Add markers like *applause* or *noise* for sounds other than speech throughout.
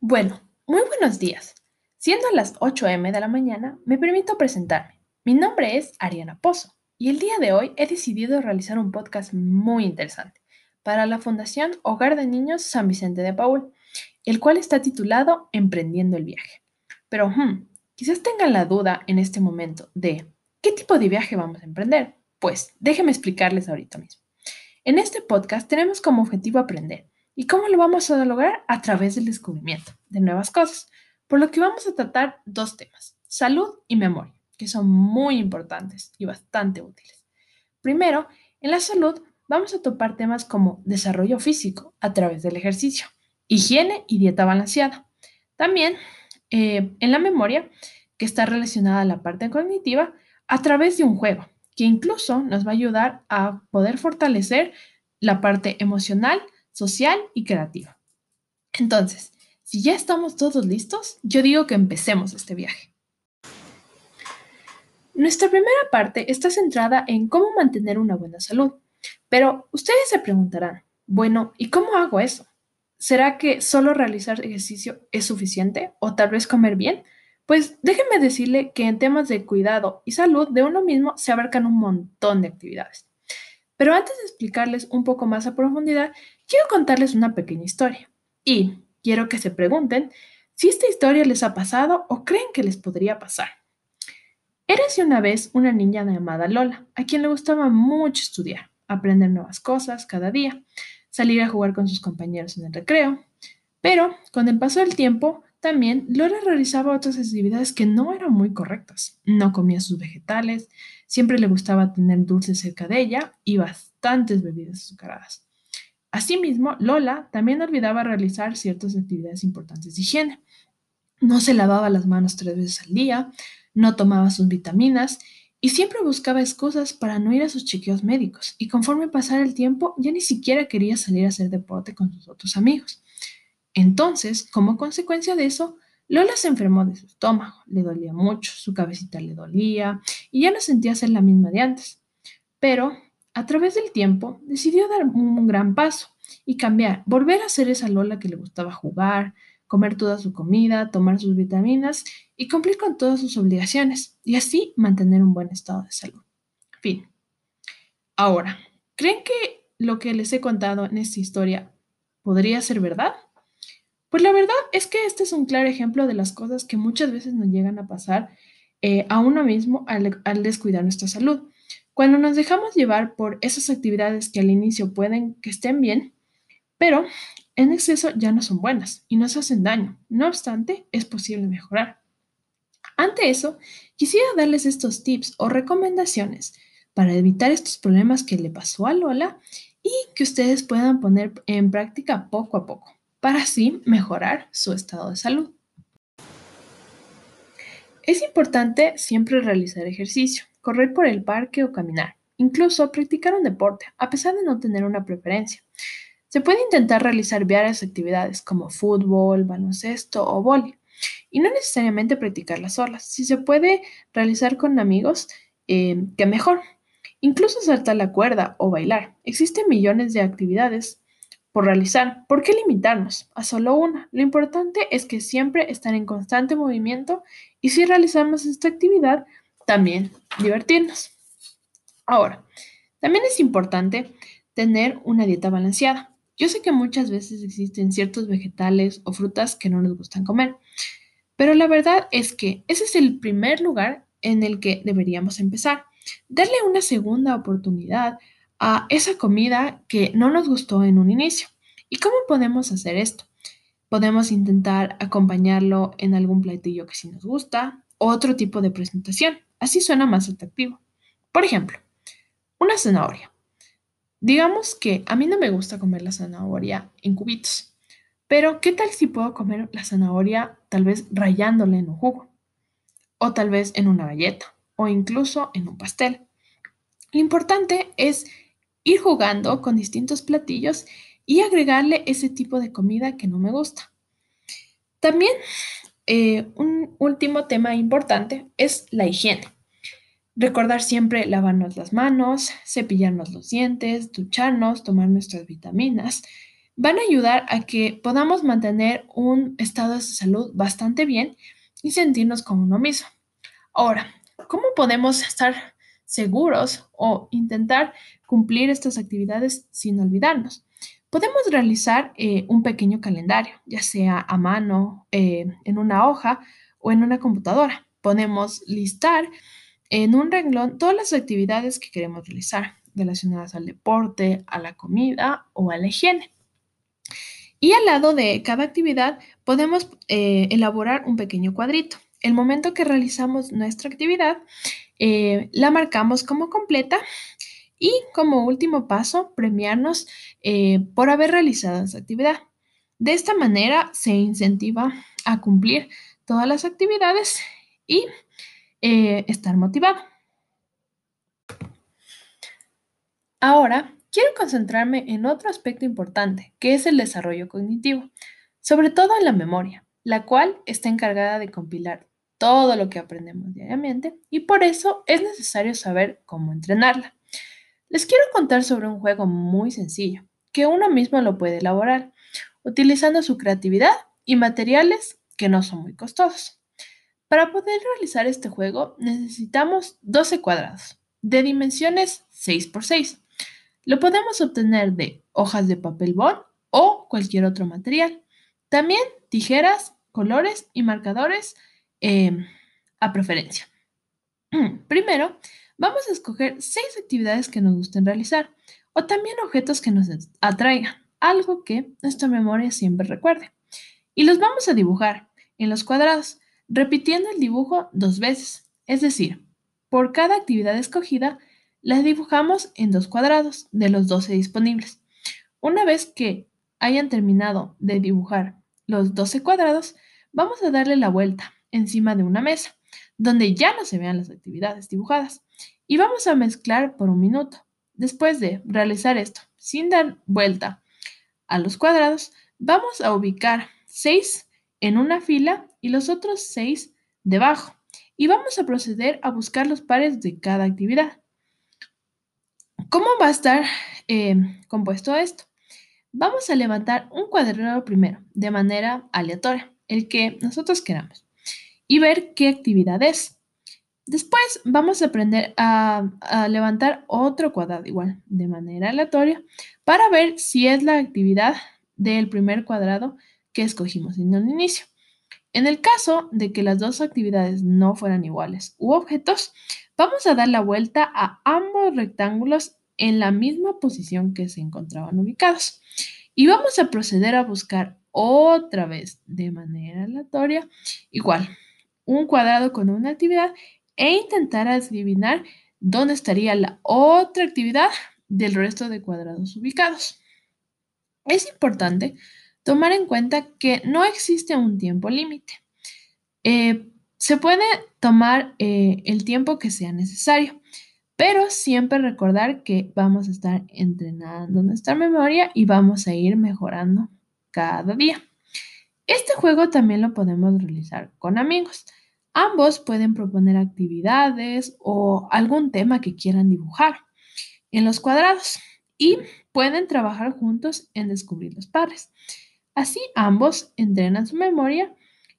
Bueno, muy buenos días. Siendo las 8 m de la mañana, me permito presentarme. Mi nombre es Ariana Pozo y el día de hoy he decidido realizar un podcast muy interesante para la Fundación Hogar de Niños San Vicente de Paul, el cual está titulado Emprendiendo el viaje. Pero hmm, quizás tengan la duda en este momento de ¿qué tipo de viaje vamos a emprender? Pues déjenme explicarles ahorita mismo. En este podcast tenemos como objetivo aprender ¿Y cómo lo vamos a lograr? A través del descubrimiento de nuevas cosas. Por lo que vamos a tratar dos temas, salud y memoria, que son muy importantes y bastante útiles. Primero, en la salud vamos a topar temas como desarrollo físico a través del ejercicio, higiene y dieta balanceada. También eh, en la memoria, que está relacionada a la parte cognitiva, a través de un juego, que incluso nos va a ayudar a poder fortalecer la parte emocional, social y creativa. Entonces, si ya estamos todos listos, yo digo que empecemos este viaje. Nuestra primera parte está centrada en cómo mantener una buena salud, pero ustedes se preguntarán, bueno, ¿y cómo hago eso? ¿Será que solo realizar ejercicio es suficiente o tal vez comer bien? Pues déjenme decirle que en temas de cuidado y salud de uno mismo se abarcan un montón de actividades. Pero antes de explicarles un poco más a profundidad, quiero contarles una pequeña historia. Y quiero que se pregunten si esta historia les ha pasado o creen que les podría pasar. Érase una vez una niña llamada Lola, a quien le gustaba mucho estudiar, aprender nuevas cosas cada día, salir a jugar con sus compañeros en el recreo. Pero con el paso del tiempo, también Lola realizaba otras actividades que no eran muy correctas. No comía sus vegetales, siempre le gustaba tener dulces cerca de ella y bastantes bebidas azucaradas. Asimismo, Lola también olvidaba realizar ciertas actividades importantes de higiene. No se lavaba las manos tres veces al día, no tomaba sus vitaminas y siempre buscaba excusas para no ir a sus chequeos médicos. Y conforme pasara el tiempo, ya ni siquiera quería salir a hacer deporte con sus otros amigos. Entonces, como consecuencia de eso, Lola se enfermó de su estómago, le dolía mucho, su cabecita le dolía y ya no sentía ser la misma de antes. Pero, a través del tiempo, decidió dar un gran paso y cambiar, volver a ser esa Lola que le gustaba jugar, comer toda su comida, tomar sus vitaminas y cumplir con todas sus obligaciones y así mantener un buen estado de salud. Fin. Ahora, ¿creen que lo que les he contado en esta historia podría ser verdad? Pues la verdad es que este es un claro ejemplo de las cosas que muchas veces nos llegan a pasar eh, a uno mismo al, al descuidar nuestra salud. Cuando nos dejamos llevar por esas actividades que al inicio pueden que estén bien, pero en exceso ya no son buenas y nos hacen daño. No obstante, es posible mejorar. Ante eso, quisiera darles estos tips o recomendaciones para evitar estos problemas que le pasó a Lola y que ustedes puedan poner en práctica poco a poco para así mejorar su estado de salud. Es importante siempre realizar ejercicio, correr por el parque o caminar, incluso practicar un deporte, a pesar de no tener una preferencia. Se puede intentar realizar varias actividades como fútbol, baloncesto o vóley, y no necesariamente practicarlas solas. Si se puede realizar con amigos, eh, que mejor. Incluso saltar la cuerda o bailar. Existen millones de actividades por realizar. ¿Por qué limitarnos a solo una? Lo importante es que siempre están en constante movimiento y si realizamos esta actividad, también divertirnos. Ahora, también es importante tener una dieta balanceada. Yo sé que muchas veces existen ciertos vegetales o frutas que no nos gustan comer, pero la verdad es que ese es el primer lugar en el que deberíamos empezar. Darle una segunda oportunidad a esa comida que no nos gustó en un inicio. ¿Y cómo podemos hacer esto? Podemos intentar acompañarlo en algún platillo que sí nos gusta, otro tipo de presentación. Así suena más atractivo. Por ejemplo, una zanahoria. Digamos que a mí no me gusta comer la zanahoria en cubitos, pero ¿qué tal si puedo comer la zanahoria tal vez rayándola en un jugo? O tal vez en una galleta, o incluso en un pastel. Lo importante es ir jugando con distintos platillos y agregarle ese tipo de comida que no me gusta. También eh, un último tema importante es la higiene. Recordar siempre lavarnos las manos, cepillarnos los dientes, ducharnos, tomar nuestras vitaminas, van a ayudar a que podamos mantener un estado de salud bastante bien y sentirnos como uno mismo. Ahora, ¿cómo podemos estar seguros o intentar cumplir estas actividades sin olvidarnos? Podemos realizar eh, un pequeño calendario, ya sea a mano, eh, en una hoja o en una computadora. Podemos listar en un renglón todas las actividades que queremos realizar relacionadas al deporte, a la comida o a la higiene. Y al lado de cada actividad podemos eh, elaborar un pequeño cuadrito. El momento que realizamos nuestra actividad, la marcamos como completa y como último paso, premiarnos eh, por haber realizado esa actividad. De esta manera se incentiva a cumplir todas las actividades y eh, estar motivado. Ahora, quiero concentrarme en otro aspecto importante, que es el desarrollo cognitivo, sobre todo en la memoria, la cual está encargada de compilar todo lo que aprendemos diariamente y por eso es necesario saber cómo entrenarla. Les quiero contar sobre un juego muy sencillo, que uno mismo lo puede elaborar, utilizando su creatividad y materiales que no son muy costosos. Para poder realizar este juego necesitamos 12 cuadrados, de dimensiones 6x6. Lo podemos obtener de hojas de papel bond o cualquier otro material. También tijeras, colores y marcadores eh, a preferencia. *clears throat* Primero, Vamos a escoger seis actividades que nos gusten realizar o también objetos que nos atraigan, algo que nuestra memoria siempre recuerde. Y los vamos a dibujar en los cuadrados, repitiendo el dibujo dos veces. Es decir, por cada actividad escogida, la dibujamos en dos cuadrados de los 12 disponibles. Una vez que hayan terminado de dibujar los 12 cuadrados, vamos a darle la vuelta encima de una mesa, donde ya no se vean las actividades dibujadas y vamos a mezclar por un minuto. Después de realizar esto sin dar vuelta a los cuadrados, vamos a ubicar 6 en una fila y los otros 6 debajo. Y vamos a proceder a buscar los pares de cada actividad. ¿Cómo va a estar eh, compuesto esto? Vamos a levantar un cuadrado primero, de manera aleatoria, el que nosotros queramos, y ver qué actividad es. Después vamos a aprender a, levantar otro cuadrado igual, de manera aleatoria, para ver si es la actividad del primer cuadrado que escogimos en el inicio. En el caso de que las dos actividades no fueran iguales u objetos, vamos a dar la vuelta a ambos rectángulos en la misma posición que se encontraban ubicados. Y vamos a proceder a buscar otra vez de manera aleatoria, igual, un cuadrado con una actividad e intentar adivinar dónde estaría la otra actividad del resto de cuadrados ubicados. Es importante tomar en cuenta que no existe un tiempo límite. Eh, se puede tomar eh, el tiempo que sea necesario, pero siempre recordar que vamos a estar entrenando nuestra memoria y vamos a ir mejorando cada día. Este juego también lo podemos realizar con amigos. Ambos pueden proponer actividades o algún tema que quieran dibujar en los cuadrados y pueden trabajar juntos en descubrir los pares. Así ambos entrenan su memoria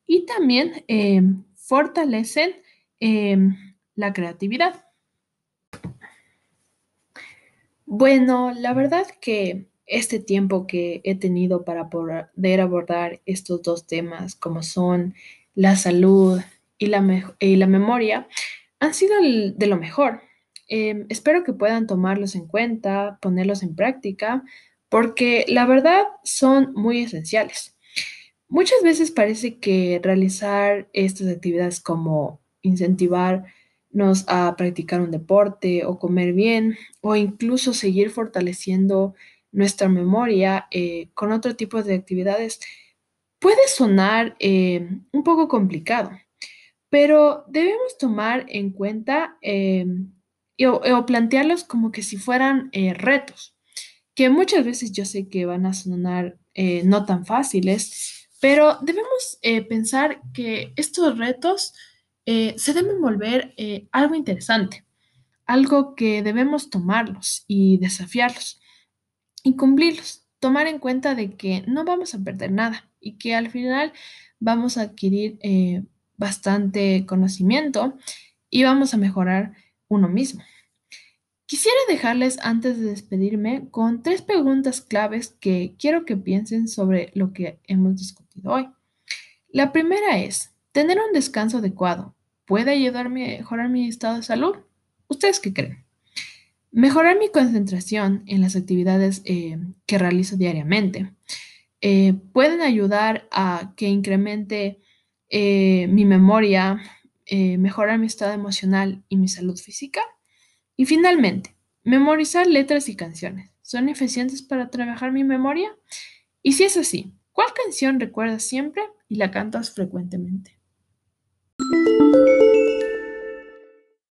y también eh, fortalecen eh, la creatividad. Bueno, la verdad que este tiempo que he tenido para poder abordar estos dos temas, como son la salud y la, y la memoria han sido de lo mejor. Em, espero que puedan tomarlos en cuenta, ponerlos en práctica, porque la verdad son muy esenciales. Muchas veces parece que realizar estas actividades como incentivarnos a practicar un deporte o comer bien o incluso seguir fortaleciendo nuestra memoria eh, con otro tipo de actividades puede sonar eh, un poco complicado. Pero debemos tomar en cuenta em, o, plantearlos como que si fueran eh, retos, que muchas veces yo sé que van a sonar eh, no tan fáciles, pero debemos eh, pensar que estos retos se deben volver algo interesante, algo que debemos tomarlos y desafiarlos y cumplirlos. tomar en cuenta de que no vamos a perder nada y que al final vamos a adquirir eh, bastante conocimiento y vamos a mejorar uno mismo. Quisiera dejarles antes de despedirme con tres preguntas claves que quiero que piensen sobre lo que hemos discutido hoy. La primera es, ¿tener un descanso adecuado puede ayudarme a mejorar mi estado de salud? ¿Ustedes qué creen? Mejorar mi concentración en las actividades eh, que realizo diariamente eh, pueden ayudar a que incremente eh, mi memoria, mejorar mi estado emocional y mi salud física. Y finalmente, memorizar letras y canciones. ¿Son eficientes para trabajar mi memoria? Y si es así, ¿cuál canción recuerdas siempre y la cantas frecuentemente?